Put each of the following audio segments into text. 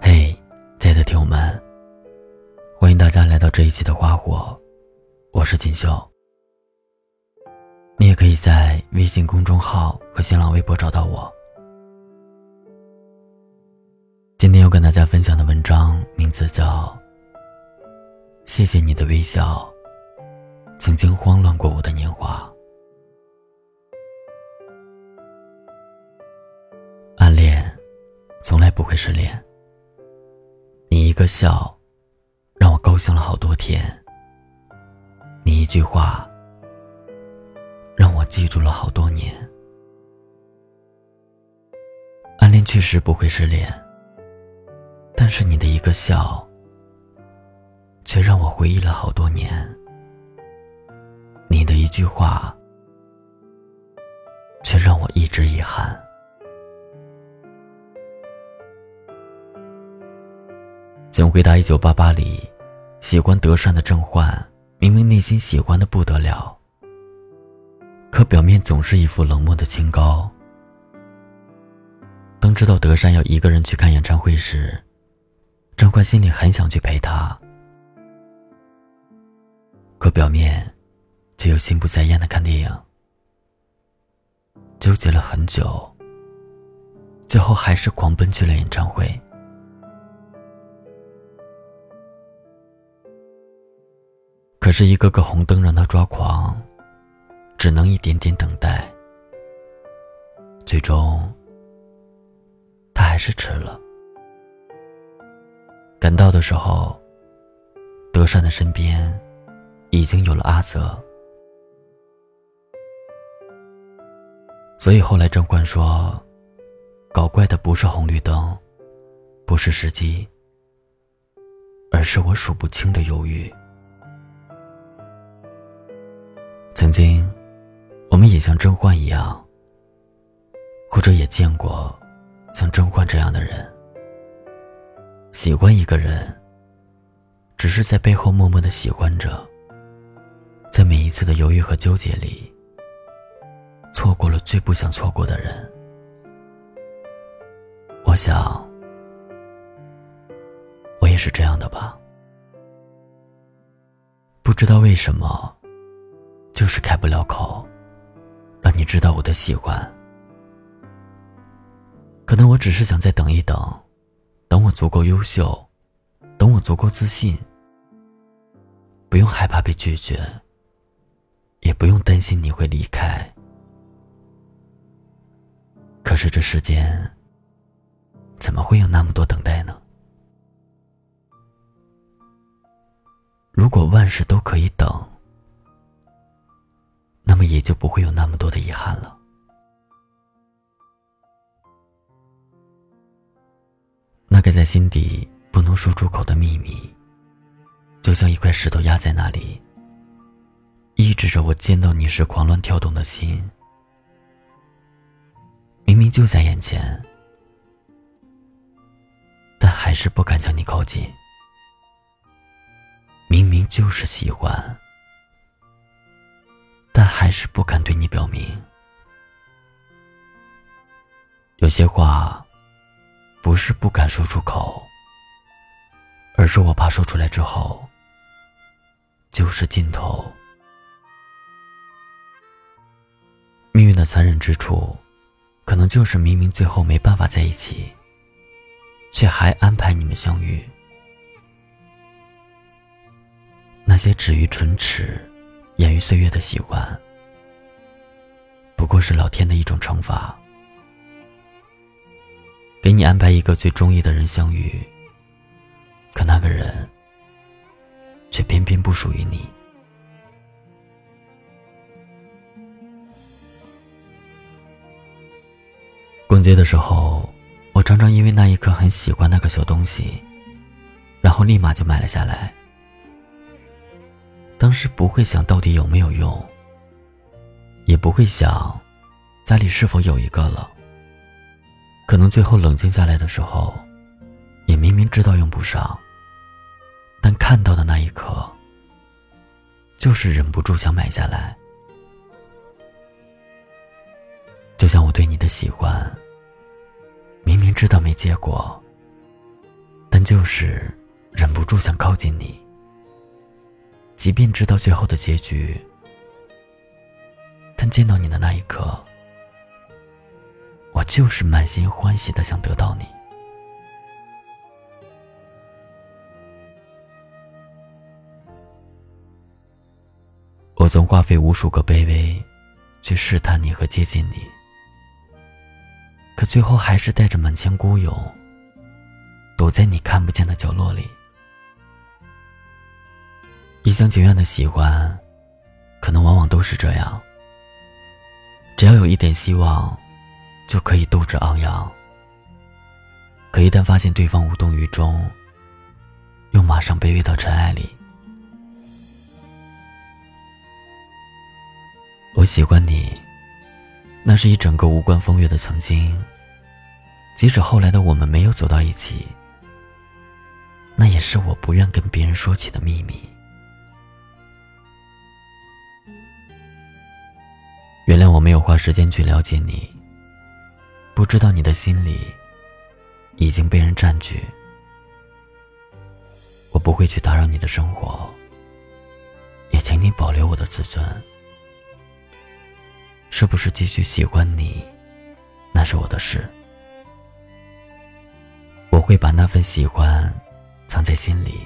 嘿，亲爱的听友们，欢迎大家来到这一期的花火，我是锦绣。你也可以在微信公众号和新浪微博找到我。今天要跟大家分享的文章名字叫《谢谢你的微笑》，曾经慌乱过我的年华。不会失联。你一个笑，让我高兴了好多天。你一句话。让我记住了好多年。暗恋确实不会失恋，但是你的一个笑，却让我回忆了好多年。你的一句话，却让我一直遗憾。请回答：一九八八里，喜欢德善的郑焕，明明内心喜欢的不得了。可表面总是一副冷漠的清高。当知道德善要一个人去看演唱会时，郑焕心里很想去陪他，可表面却又心不在焉的看电影。纠结了很久，最后还是狂奔去了演唱会。可是，一个个红灯让他抓狂。只能一点点等待，最终，他还是迟了。赶到的时候，德善的身边已经有了阿泽，所以后来郑焕说，搞怪的不是红绿灯，不是时机，而是我数不清的犹豫。曾经。我们也像甄嬛一样，或者也见过像甄嬛这样的人。喜欢一个人，只是在背后默默的喜欢着，在每一次的犹豫和纠结里，错过了最不想错过的人。我想，我也是这样的吧。不知道为什么，就是开不了口。让你知道我的喜欢，可能我只是想再等一等，等我足够优秀，等我足够自信，不用害怕被拒绝，也不用担心你会离开。可是这世间，怎么会有那么多等待呢？如果万事都可以等。那么也就不会有那么多的遗憾了。那个在心底不能说出口的秘密，就像一块石头压在那里，抑制着我见到你时狂乱跳动的心。明明就在眼前，但还是不敢向你靠近。明明就是喜欢。是不敢对你表明。有些话，不是不敢说出口，而是我怕说出来之后，就是尽头。命运的残忍之处，可能就是明明最后没办法在一起，却还安排你们相遇。那些止于唇齿。掩于岁月的喜欢，不过是老天的一种惩罚，给你安排一个最中意的人相遇，可那个人却偏偏不属于你。逛街的时候，我常常因为那一刻很喜欢那个小东西，然后立马就买了下来。当时不会想到底有没有用，也不会想家里是否有一个了。可能最后冷静下来的时候，也明明知道用不上，但看到的那一刻，就是忍不住想买下来。就像我对你的喜欢，明明知道没结果，但就是忍不住想靠近你。即便知道最后的结局，但见到你的那一刻，我就是满心欢喜的想得到你。我曾花费无数个卑微，去试探你和接近你。可最后还是带着满腔孤勇，躲在你看不见的角落里。一厢情愿的喜欢，可能往往都是这样。只要有一点希望，就可以斗志昂扬。可一旦发现对方无动于衷，又马上卑微到尘埃里。我喜欢你，那是一整个无关风月的曾经。即使后来的我们没有走到一起，那也是我不愿跟别人说起的秘密。原谅我没有花时间去了解你，不知道你的心里已经被人占据。我不会去打扰你的生活，也请你保留我的自尊。是不是继续喜欢你，那是我的事。我会把那份喜欢藏在心里，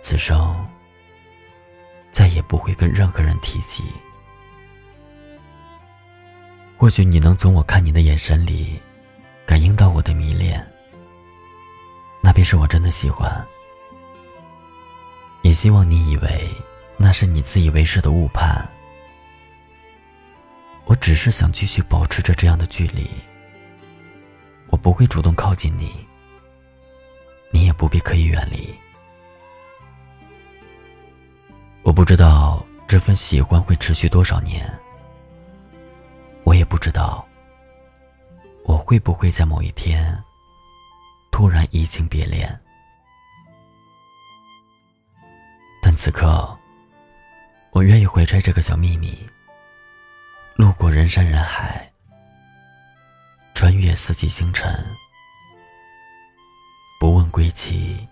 此生再也不会跟任何人提及。或许你能从我看你的眼神里感应到我的迷恋，那便是我真的喜欢。也希望你以为那是你自以为是的误判，我只是想继续保持着这样的距离。我不会主动靠近你，你也不必刻意远离。我不知道这份喜欢会持续多少年，我也不知道我会不会在某一天突然移情别恋。但此刻，我愿意怀揣这个小秘密，路过人山人海。穿越四季星辰，不问归期，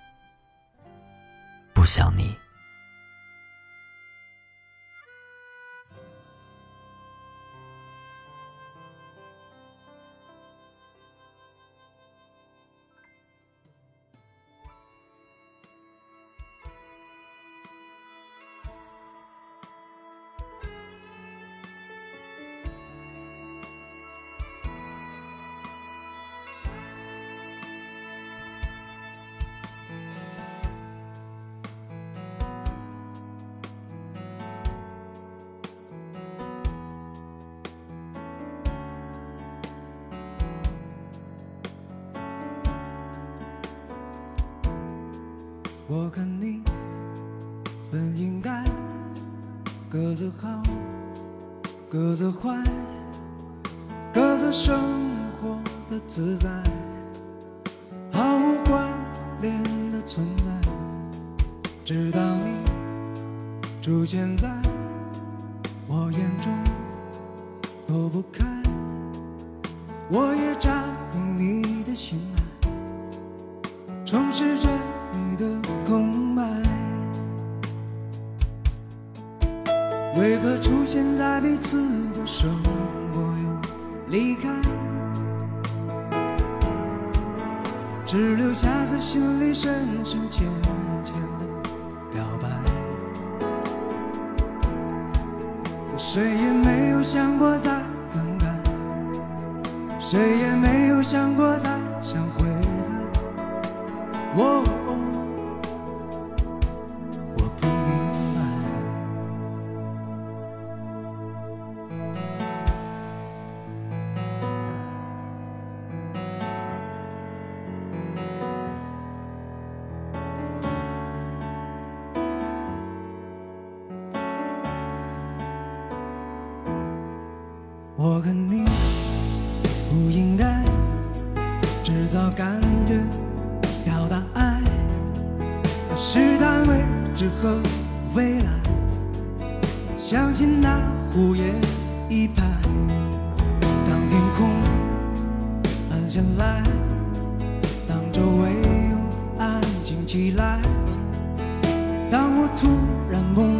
不想你。我跟你本应该各自好，各自坏，各自生活的自在，毫无关联的存在。直到你出现在我眼中，躲不开，我也占领你的心爱，充实着。你的为何出现在彼此的生活又离开，只留下在心里深深浅浅的表白。谁也没有想过再更改，谁也没有想过再想回来。我。我和你不应该制造感觉，表达爱，试探未知和未来，相信那胡言一拍。当天空暗下来，当周围又安静起来，当我突然梦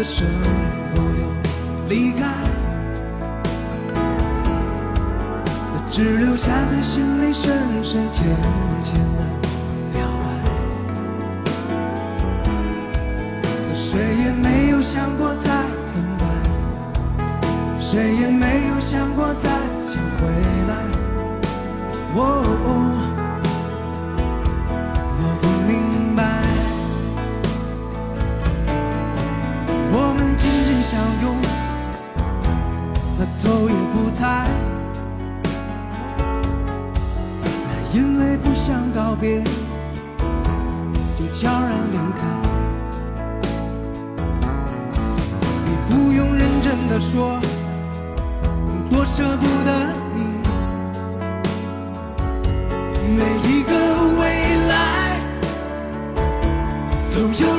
的生活又离开？只留下在心里深深浅浅的表白。谁也没有想过再更改，谁也没有想过再想回来。哦，因为不想告别，就悄然离开。你不用认真的说，多舍不得你。每一个未来都有